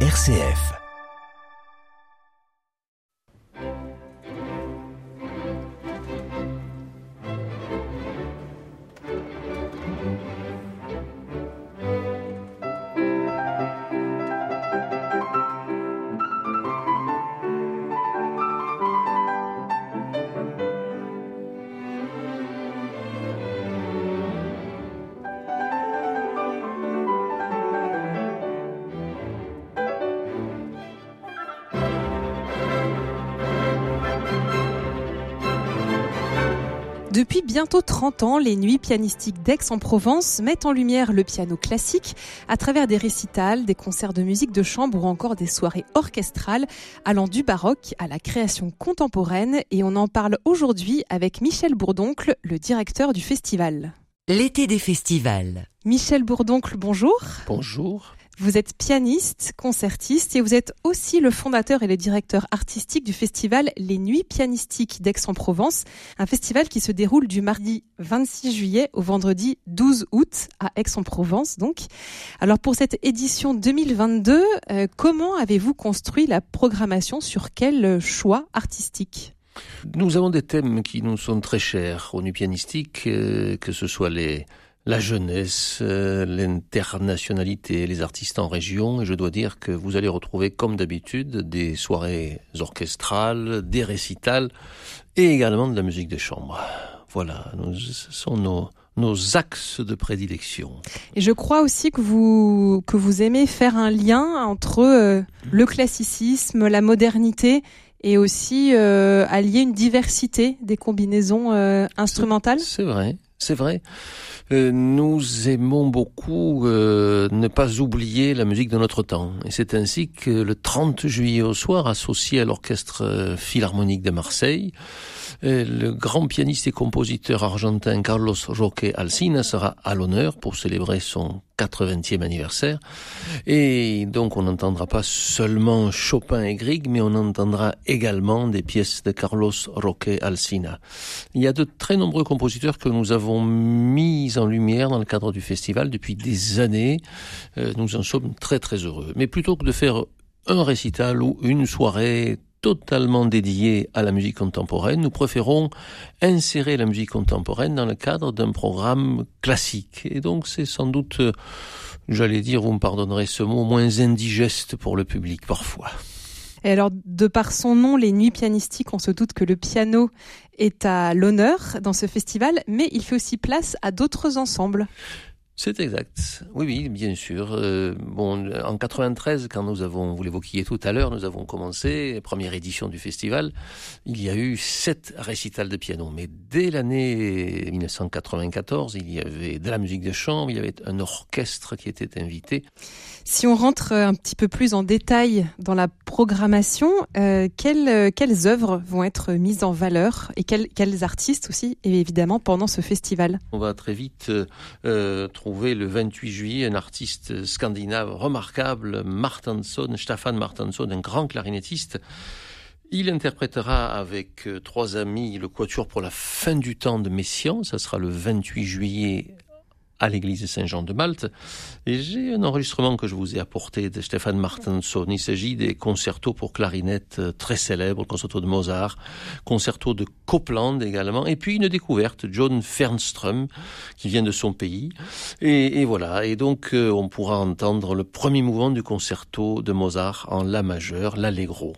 RCF. 30 ans, les nuits pianistiques d'Aix-en-Provence mettent en lumière le piano classique à travers des récitals, des concerts de musique de chambre ou encore des soirées orchestrales allant du baroque à la création contemporaine et on en parle aujourd'hui avec Michel Bourdoncle, le directeur du festival. L'été des festivals. Michel Bourdoncle, bonjour. Bonjour. Vous êtes pianiste, concertiste et vous êtes aussi le fondateur et le directeur artistique du festival Les Nuits pianistiques d'Aix-en-Provence, un festival qui se déroule du mardi 26 juillet au vendredi 12 août à Aix-en-Provence donc. Alors pour cette édition 2022, euh, comment avez-vous construit la programmation? Sur quel choix artistique? Nous avons des thèmes qui nous sont très chers aux Nuits pianistiques, euh, que ce soit les la jeunesse, euh, l'internationalité, les artistes en région. Et je dois dire que vous allez retrouver, comme d'habitude, des soirées orchestrales, des récitals et également de la musique de chambre. Voilà, ce sont nos, nos axes de prédilection. Et je crois aussi que vous, que vous aimez faire un lien entre euh, le classicisme, la modernité et aussi euh, allier une diversité des combinaisons euh, instrumentales. C'est vrai, c'est vrai. Euh, nous aimons beaucoup euh, ne pas oublier la musique de notre temps. Et c'est ainsi que le 30 juillet au soir, associé à l'Orchestre euh, Philharmonique de Marseille, le grand pianiste et compositeur argentin Carlos Roque Alsina sera à l'honneur pour célébrer son 80e anniversaire. Et donc on n'entendra pas seulement Chopin et Grieg, mais on entendra également des pièces de Carlos Roque Alsina. Il y a de très nombreux compositeurs que nous avons mis en lumière dans le cadre du festival depuis des années. Euh, nous en sommes très très heureux. Mais plutôt que de faire un récital ou une soirée totalement dédiée à la musique contemporaine, nous préférons insérer la musique contemporaine dans le cadre d'un programme classique. Et donc c'est sans doute, j'allais dire, vous me pardonnerez ce mot, moins indigeste pour le public parfois. Et alors, de par son nom, les nuits pianistiques, on se doute que le piano est à l'honneur dans ce festival, mais il fait aussi place à d'autres ensembles. C'est exact. Oui, oui, bien sûr. Euh, bon, en 93, quand nous avons, vous l'évoquiez tout à l'heure, nous avons commencé, première édition du festival, il y a eu sept récitals de piano. Mais dès l'année 1994, il y avait de la musique de chambre, il y avait un orchestre qui était invité. Si on rentre un petit peu plus en détail dans la programmation, euh, quelles, quelles œuvres vont être mises en valeur et quels, quels artistes aussi, évidemment, pendant ce festival? On va très vite euh, trouver le 28 juillet un artiste scandinave remarquable, Martinsson, Stefan Martinsson, un grand clarinettiste. Il interprétera avec euh, trois amis le Quatuor pour la fin du temps de Messiaen. Ça sera le 28 juillet à l'église Saint-Jean de Malte. Et j'ai un enregistrement que je vous ai apporté de Stéphane Martinsson. Il s'agit des concertos pour clarinette euh, très célèbres, concerto de Mozart, concerto de Copland également, et puis une découverte, John Fernström, qui vient de son pays. Et, et voilà. Et donc, euh, on pourra entendre le premier mouvement du concerto de Mozart en La majeur, l'Allegro.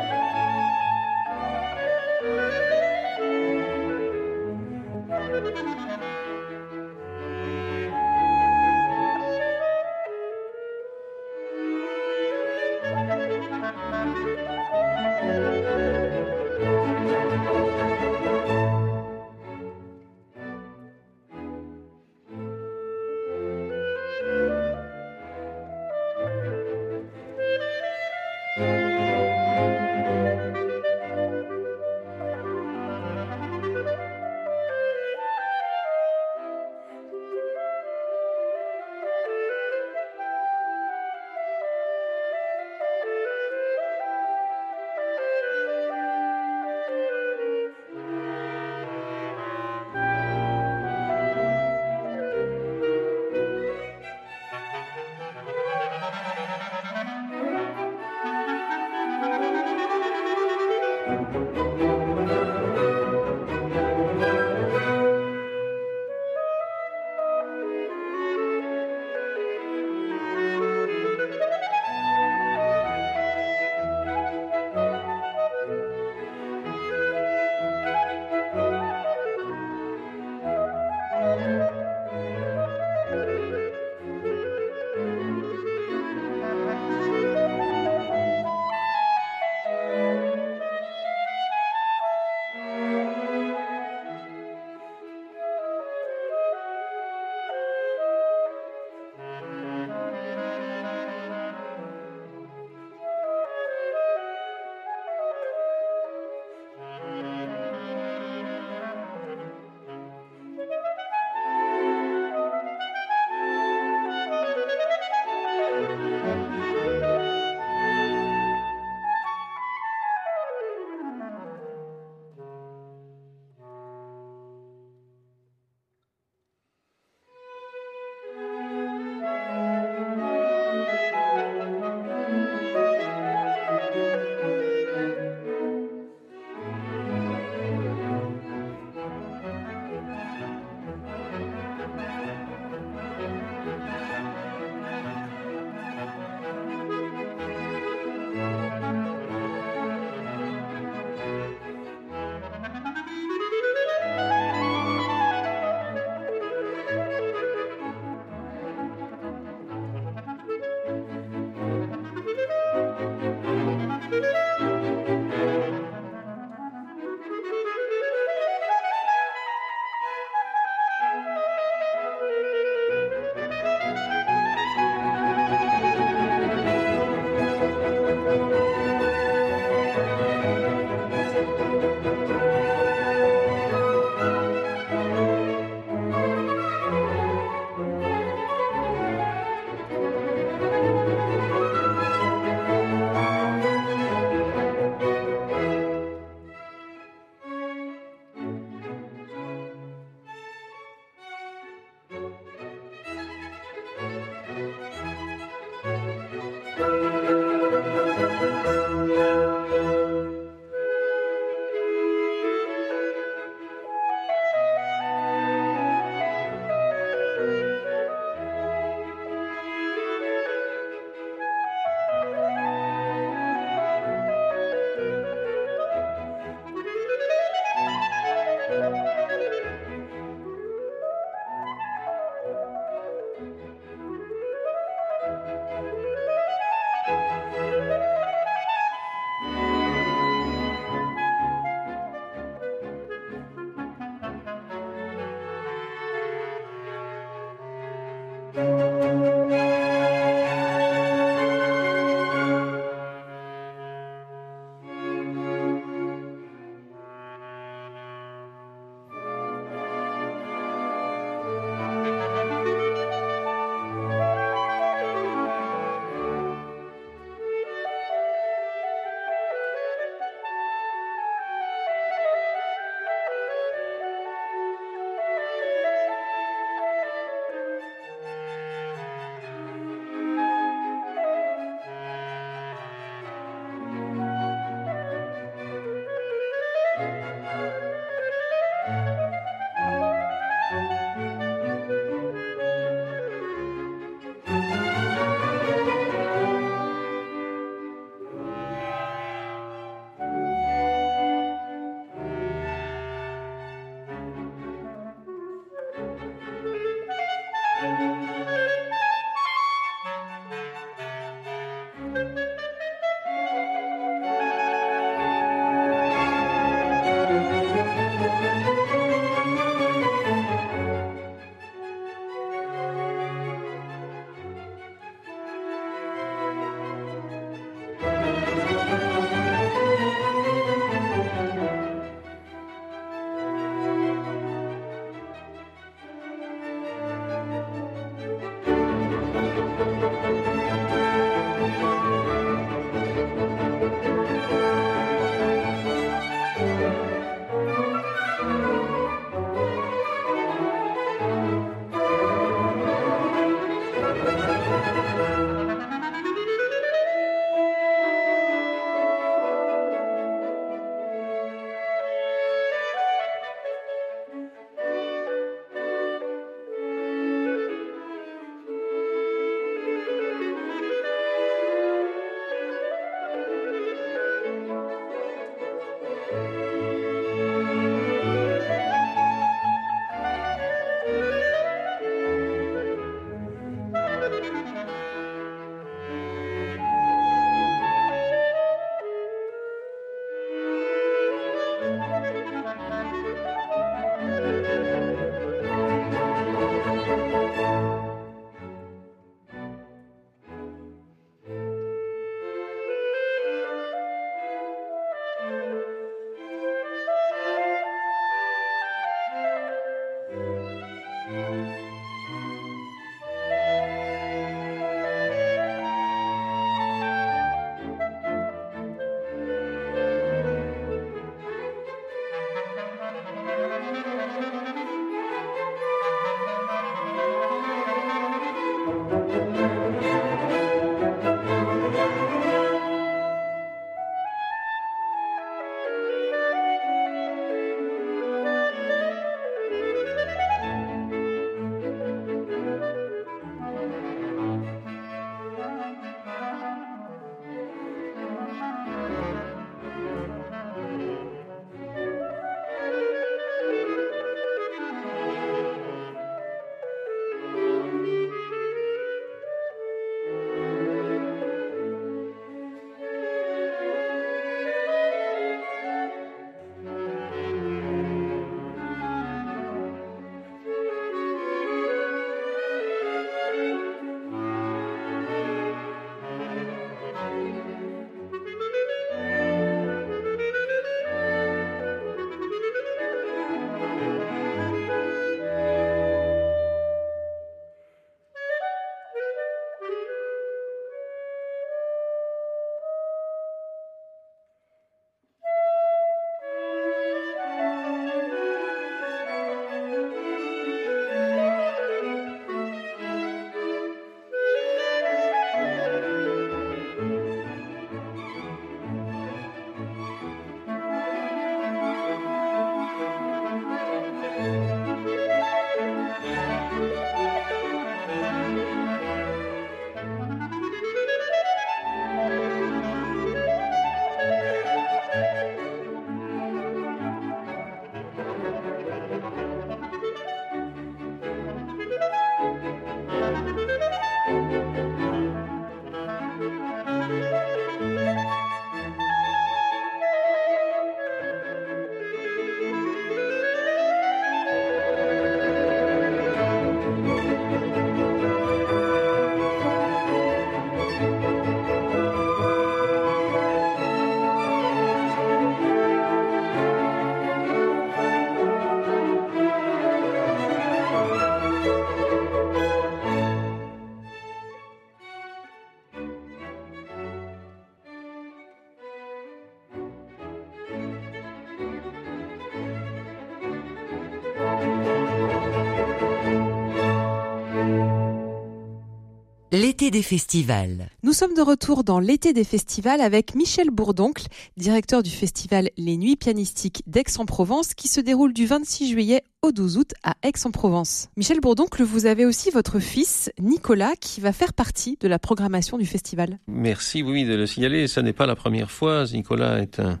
L'été des festivals. Nous sommes de retour dans l'été des festivals avec Michel Bourdoncle, directeur du festival Les Nuits pianistiques d'Aix-en-Provence qui se déroule du 26 juillet au 12 août à Aix-en-Provence. Michel Bourdoncle, vous avez aussi votre fils Nicolas qui va faire partie de la programmation du festival. Merci, oui, de le signaler. Ce n'est pas la première fois. Nicolas est un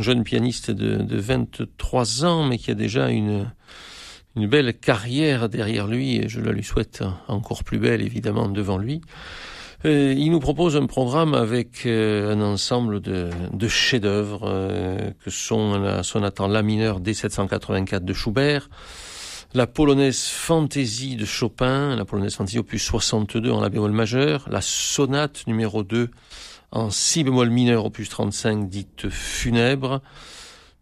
jeune pianiste de, de 23 ans, mais qui a déjà une une belle carrière derrière lui et je la lui souhaite encore plus belle évidemment devant lui. Euh, il nous propose un programme avec euh, un ensemble de, de chefs-d'œuvre euh, que sont la sonate en la mineur D784 de Schubert, la polonaise Fantaisie de Chopin, la polonaise Fantaisie opus 62 en la bémol majeur, la sonate numéro 2 en si bémol mineur opus 35 dite funèbre,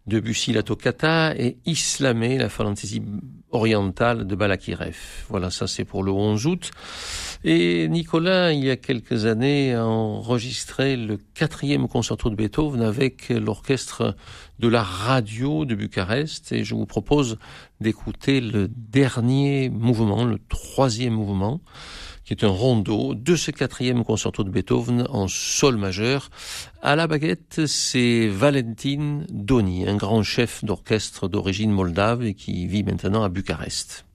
Debussy la toccata et Islamé la fantaisie orientale de Balakirev. Voilà, ça c'est pour le 11 août. Et Nicolas, il y a quelques années, a enregistré le quatrième concerto de Beethoven avec l'orchestre de la radio de Bucarest. Et je vous propose d'écouter le dernier mouvement, le troisième mouvement, qui est un rondo de ce quatrième concerto de Beethoven en sol majeur. À la baguette, c'est Valentin Doni, un grand chef d'orchestre d'origine moldave et qui vit maintenant à Bucarest.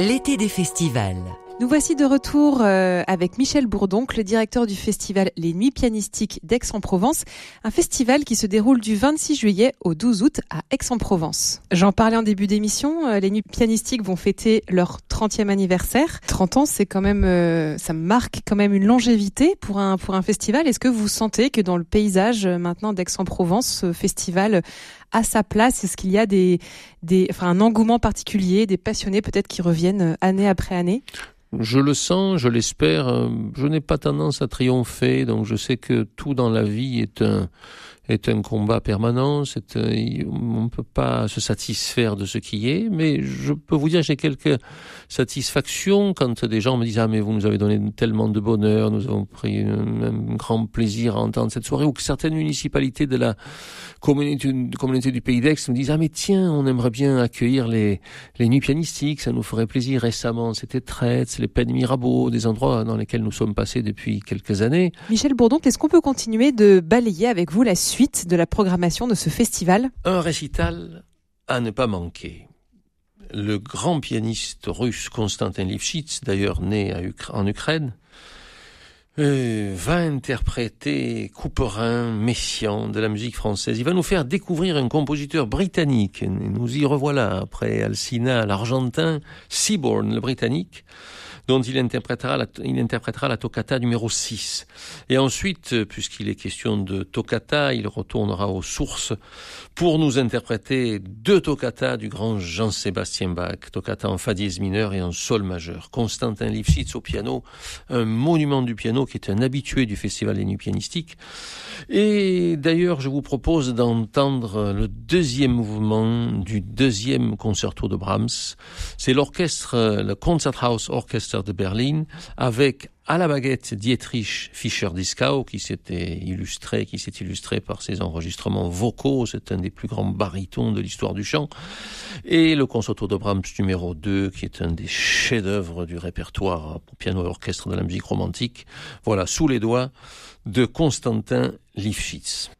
L'été des festivals. Nous voici de retour euh, avec Michel Bourdoncle, le directeur du festival Les Nuits Pianistiques d'Aix-en-Provence, un festival qui se déroule du 26 juillet au 12 août à Aix-en-Provence. J'en parlais en début d'émission, euh, les Nuits Pianistiques vont fêter leur 30e anniversaire. 30 ans, c'est quand même, euh, ça marque quand même une longévité pour un, pour un festival. Est-ce que vous sentez que dans le paysage maintenant d'Aix-en-Provence, ce festival a sa place? Est-ce qu'il y a des, des, enfin, un engouement particulier, des passionnés peut-être qui reviennent année après année? Je le sens, je l'espère. Je n'ai pas tendance à triompher, donc je sais que tout dans la vie est un est un combat permanent. C'est on ne peut pas se satisfaire de ce qui est, mais je peux vous dire j'ai quelques satisfactions quand des gens me disent ah mais vous nous avez donné tellement de bonheur, nous avons pris un, grand plaisir à entendre cette soirée, ou que certaines municipalités de la communauté, du Pays d'Aix me disent ah mais tiens on aimerait bien accueillir les nuits pianistiques, ça nous ferait plaisir. Récemment c'était Traite, les Peines Mirabeau, des endroits dans lesquels nous sommes passés depuis quelques années. Michel Bourdon, est-ce qu'on peut continuer de balayer avec vous la suite de la programmation de ce festival Un récital à ne pas manquer. Le grand pianiste russe Konstantin Lifshitz, d'ailleurs né en Ukraine, euh, va interpréter Couperin, Messiaen de la musique française. Il va nous faire découvrir un compositeur britannique. Nous y revoilà après Alcina, l'Argentin, Seaborn, le britannique dont il interprétera la, toccata numéro 6. Et ensuite, euh, puisqu'il est question de toccata, il retournera aux sources pour nous interpréter deux toccatas du grand Jean-Sébastien Bach, toccata en fa dièse mineur et en sol majeur. Constantin Lifshitz au piano, un monument du piano qui est un habitué du Festival des Nuits Pianistiques. Et d'ailleurs, je vous propose d'entendre le deuxième mouvement du deuxième concerto de Brahms. C'est l'orchestre, le Concerthaus Orchestra de Berlin, avec à la baguette Dietrich Fischer-Dieskau, qui s'était illustré, qui s'est illustré par ses enregistrements vocaux. C'est un des plus grands barytons de l'histoire du chant. Et le concerto de Brahms numéro 2, qui est un des chefs-d'œuvre du répertoire pour piano et orchestre de la musique romantique. Voilà, sous les doigts de Constantin Lifshitz.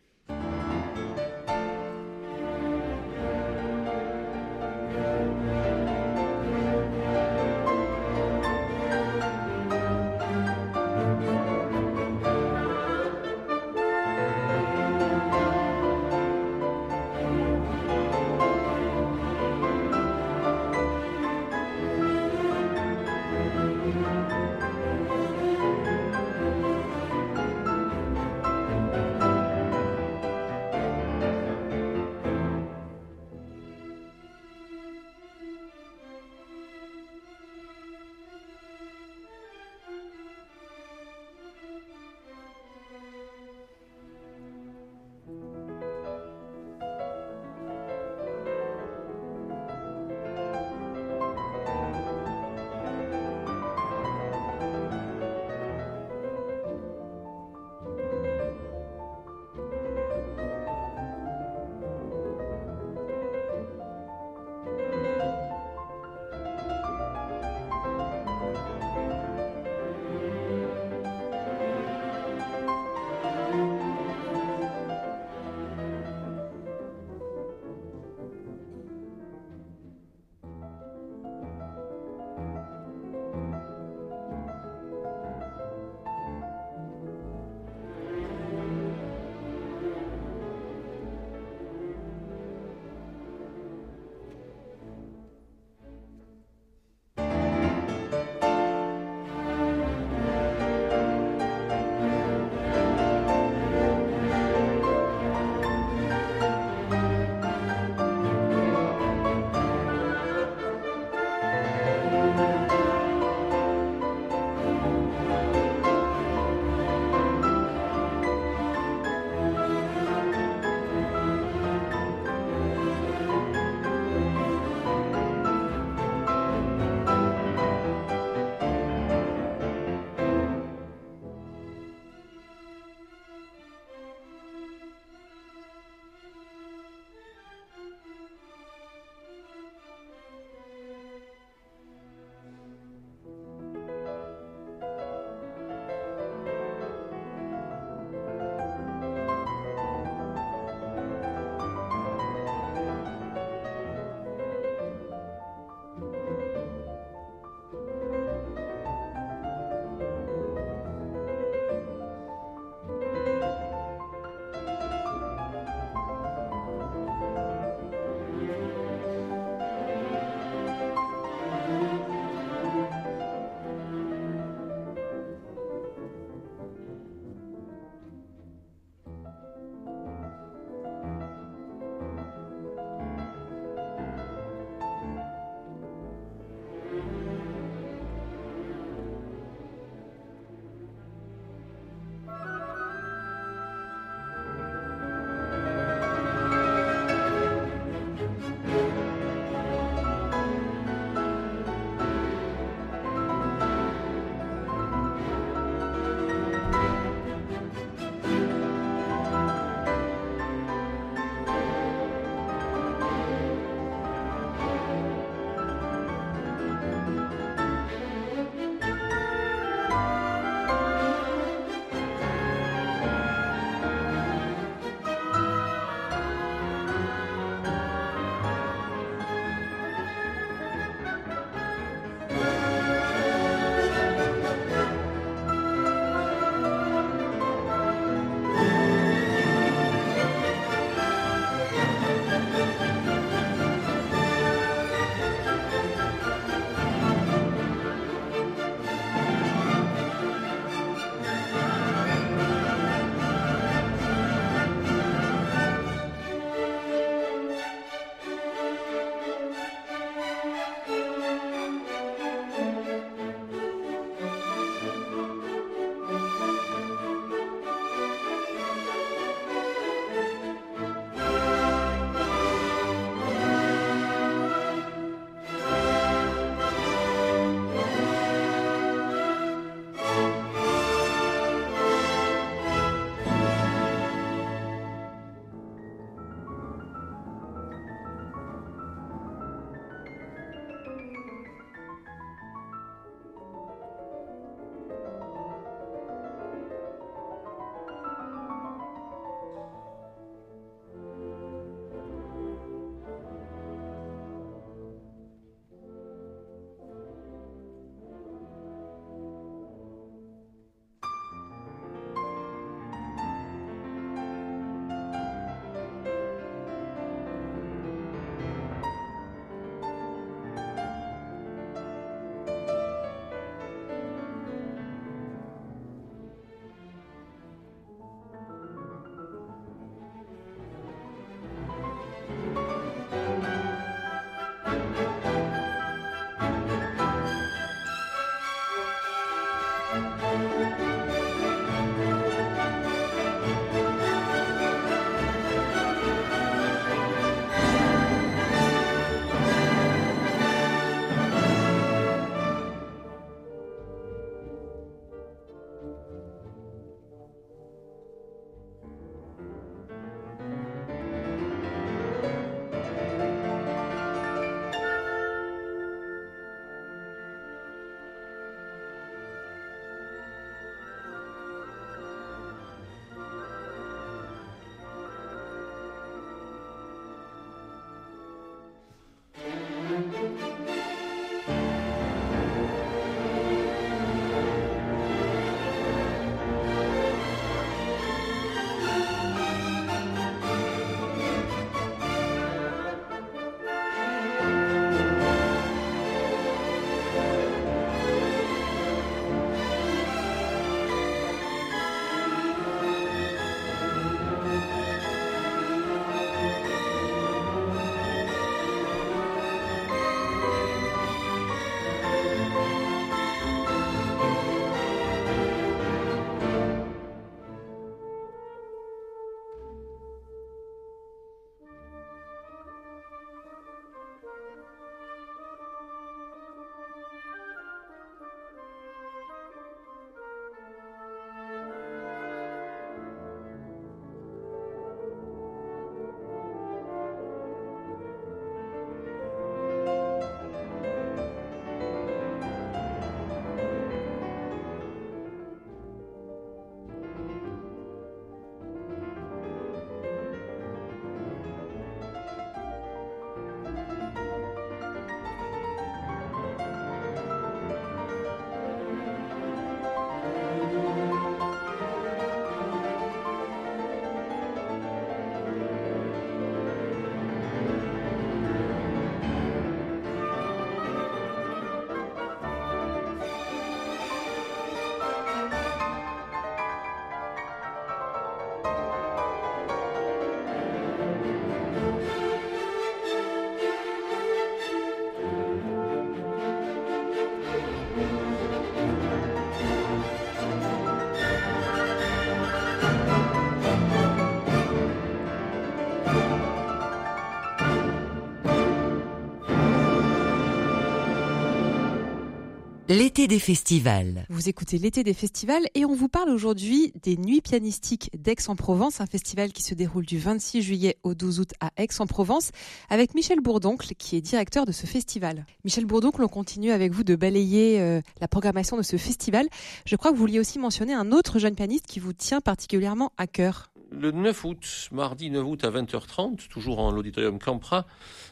L'été des festivals. Vous écoutez l'été des festivals et on vous parle aujourd'hui des Nuits pianistiques d'Aix-en-Provence, un festival qui se déroule du 26 juillet au 12 août à Aix-en-Provence avec Michel Bourdoncle qui est directeur de ce festival. Michel Bourdoncle, on continue avec vous de balayer euh, la programmation de ce festival. Je crois que vous vouliez aussi mentionner un autre jeune pianiste qui vous tient particulièrement à cœur. Le 9 août, mardi 9 août à 20h30, toujours en l'auditorium Campra,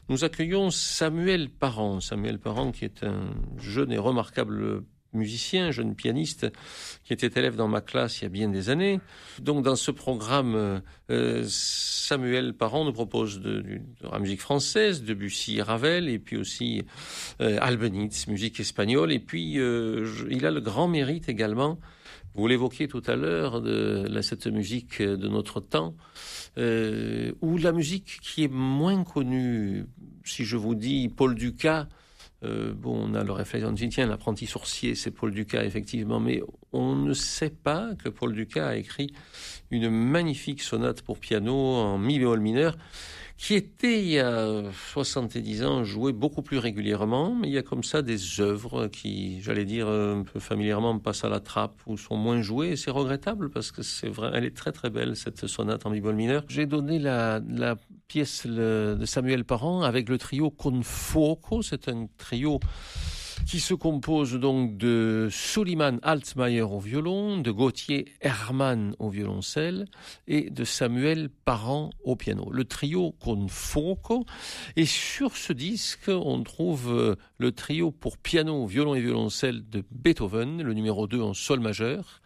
nous accueillons Samuel Parent. Samuel Parent qui est un jeune et remarquable musicien, jeune pianiste, qui était élève dans ma classe il y a bien des années. Donc dans ce programme, euh, Samuel Parent nous propose de, la musique française, Debussy Ravel, et puis aussi euh, musique espagnole. Et puis euh, il a le grand mérite également vous l'évoquiez tout à l'heure de, cette musique de notre temps, euh, ou la musique qui est moins connue. Si je vous dis Paul Ducas, euh, bon, on a le réflexe, on dit tiens, l'apprenti sourcier, c'est Paul Ducas effectivement, mais on ne sait pas que Paul Ducas a écrit une magnifique sonate pour piano en mi bémol mineur qui était il y a 70 ans joué beaucoup plus régulièrement, mais il y a comme ça des œuvres qui, j'allais dire un peu familièrement, passent à la trappe ou sont moins jouées, et c'est regrettable parce que c'est vrai, elle est très très belle cette sonate en mi-bémol mineur. J'ai donné la, pièce de Samuel Parent avec le trio Confoco, c'est un trio qui se compose donc de Suleiman Altmaier au violon, de Gauthier Hermann au violoncelle et de Samuel Parent au piano. Le trio Confoco. Et sur ce disque, on trouve le trio pour piano, violon et violoncelle de Beethoven, le numéro 2 en sol majeur.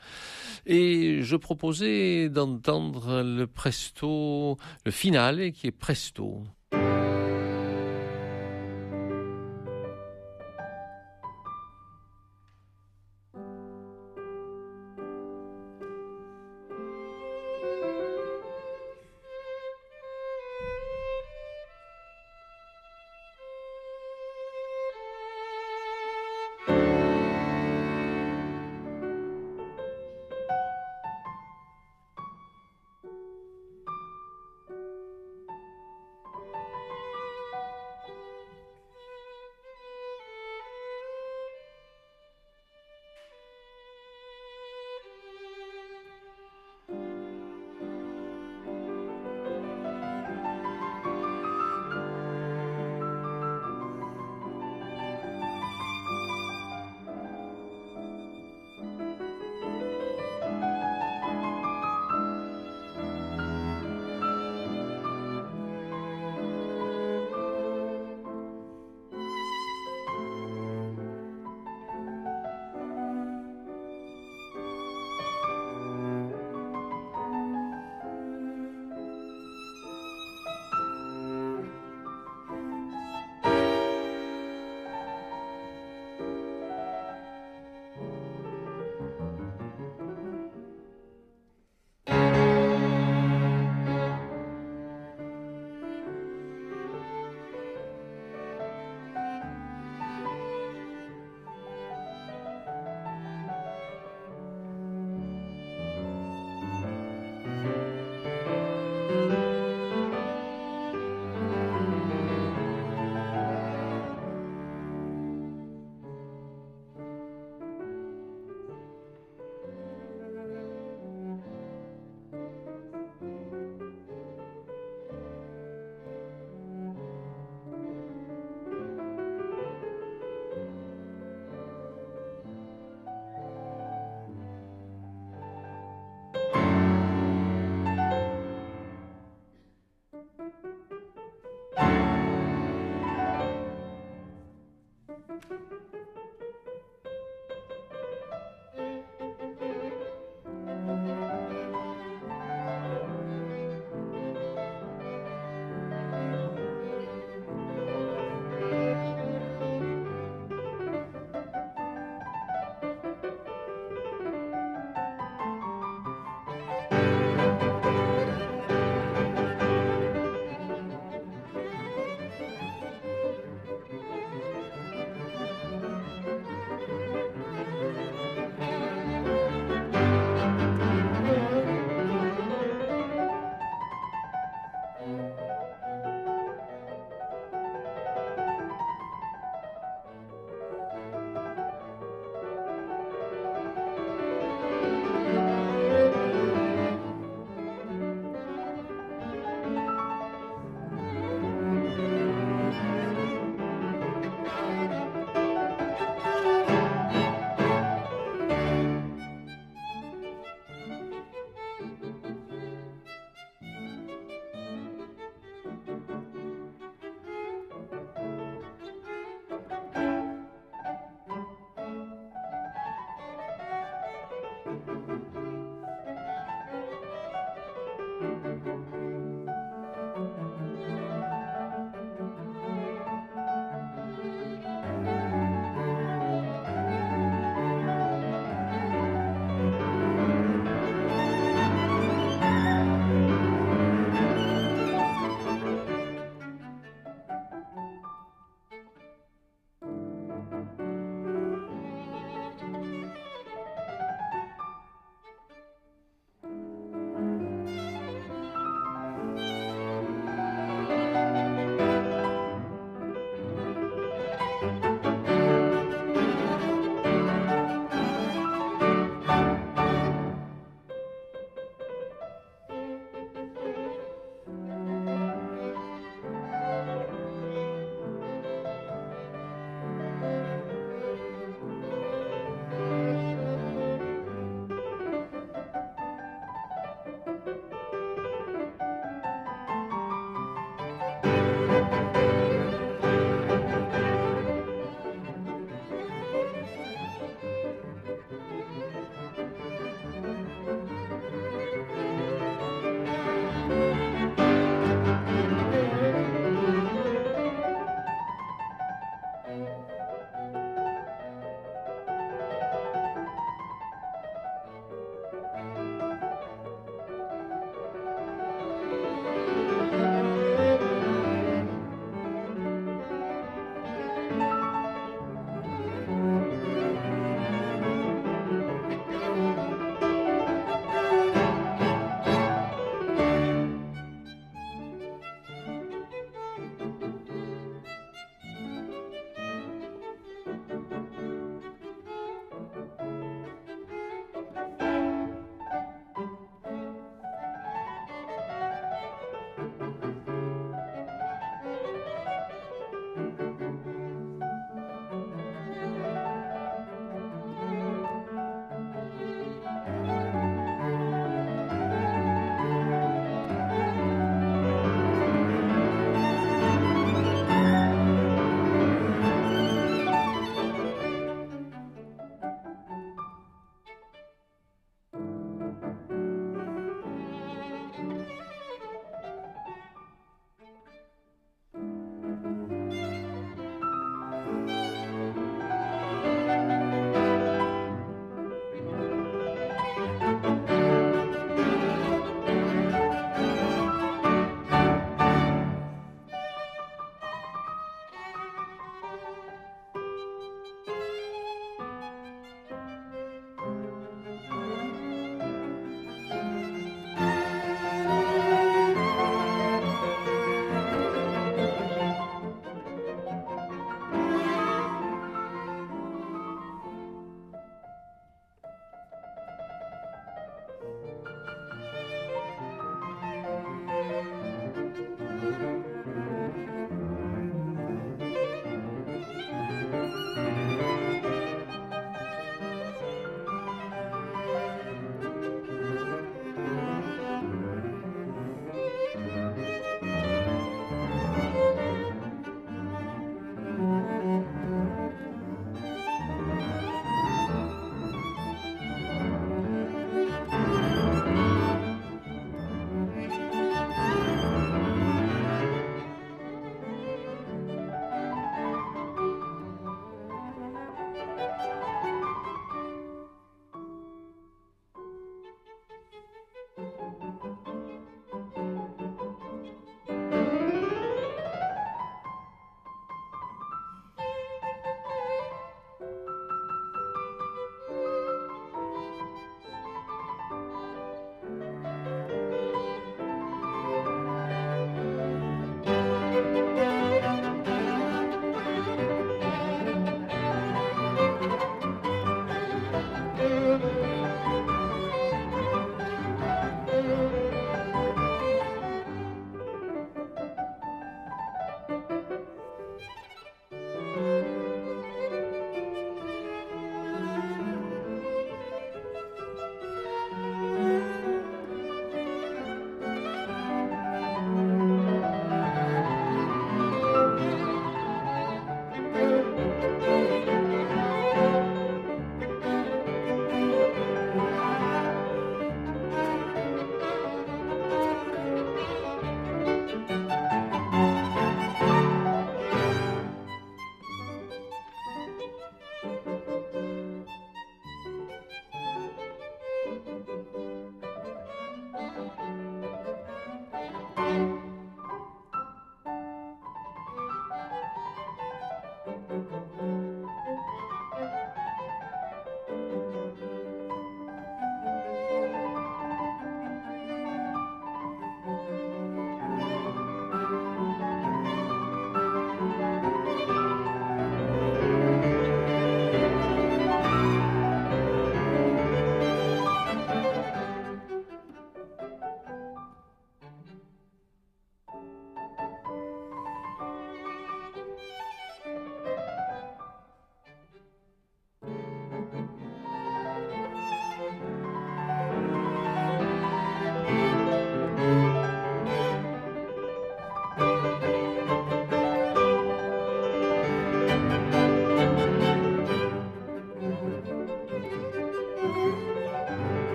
Et je proposais d'entendre le presto, le finale qui est presto.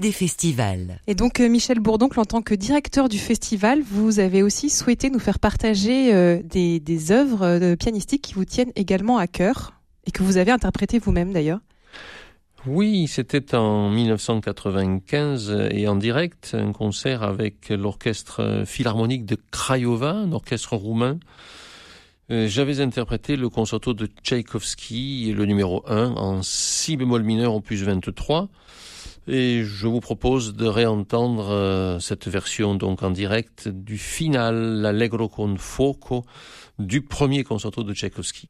Des festivals. Et donc, euh, Michel Bourdoncle, en tant que directeur du festival, vous avez aussi souhaité nous faire partager euh, des, des œuvres euh, pianistiques qui vous tiennent également à cœur et que vous avez interprétées vous-même d'ailleurs. Oui, c'était en 1995 et en direct, un concert avec l'orchestre philharmonique de Craiova, un orchestre roumain. J'avais interprété le concerto de Tchaïkovski, le numéro 1, en si bémol mineur opus 23. Et je vous propose de réentendre euh, cette version donc en direct du final, l'Allegro con fuoco, du premier concerto de Tchaïkovski.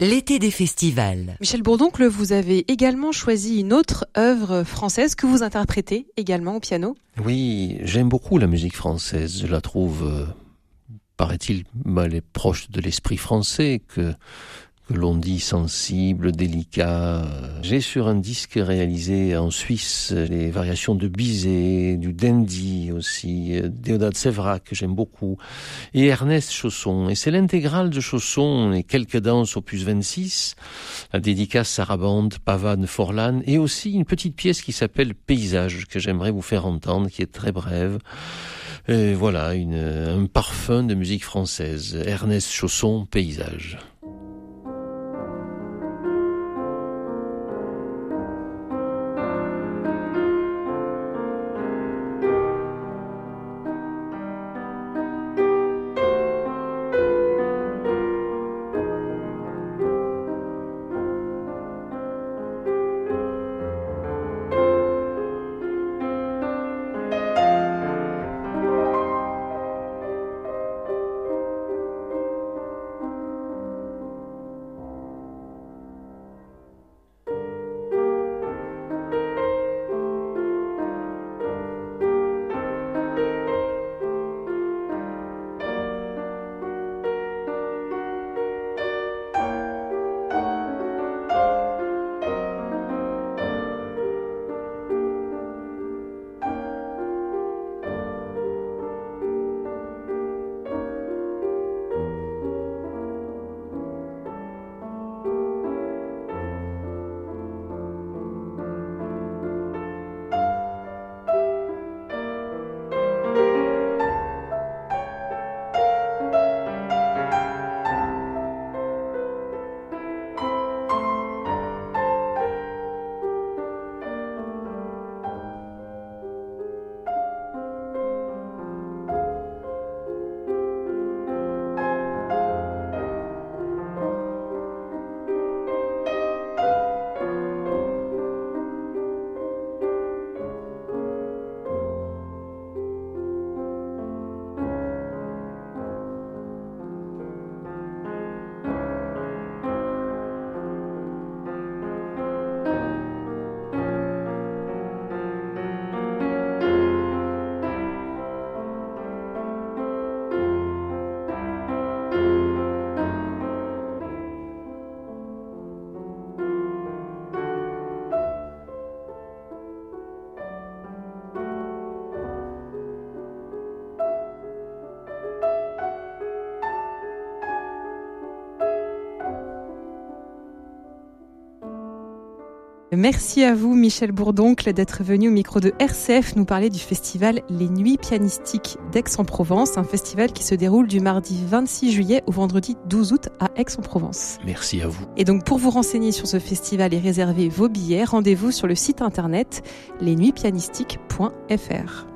L'été des festivals. Michel Bourdoncle, vous avez également choisi une autre œuvre française que vous interprétez également au piano. Oui, j'aime beaucoup la musique française. Je la trouve, euh, paraît-il, mal et proche de l'esprit français que que l'on dit sensible, délicat. J'ai sur un disque réalisé en Suisse les variations de Bizet, du Dandy aussi, Déodat Sévrac que j'aime beaucoup, et Ernest Chausson. Et c'est l'intégrale de Chausson et quelques danses opus 26, la dédicace Sarabande, Pavane, Forlan, et aussi une petite pièce qui s'appelle Paysage que j'aimerais vous faire entendre, qui est très brève. Et voilà, un parfum de musique française. Ernest Chausson, Paysage. Merci à vous, Michel Bourdoncle, d'être venu au micro de RCF nous parler du festival Les Nuits Pianistiques d'Aix-en-Provence, un festival qui se déroule du mardi 26 juillet au vendredi 12 août à Aix-en-Provence. Merci à vous. Et donc, pour vous renseigner sur ce festival et réserver vos billets, rendez-vous sur le site internet lesnuitspianistiques.fr.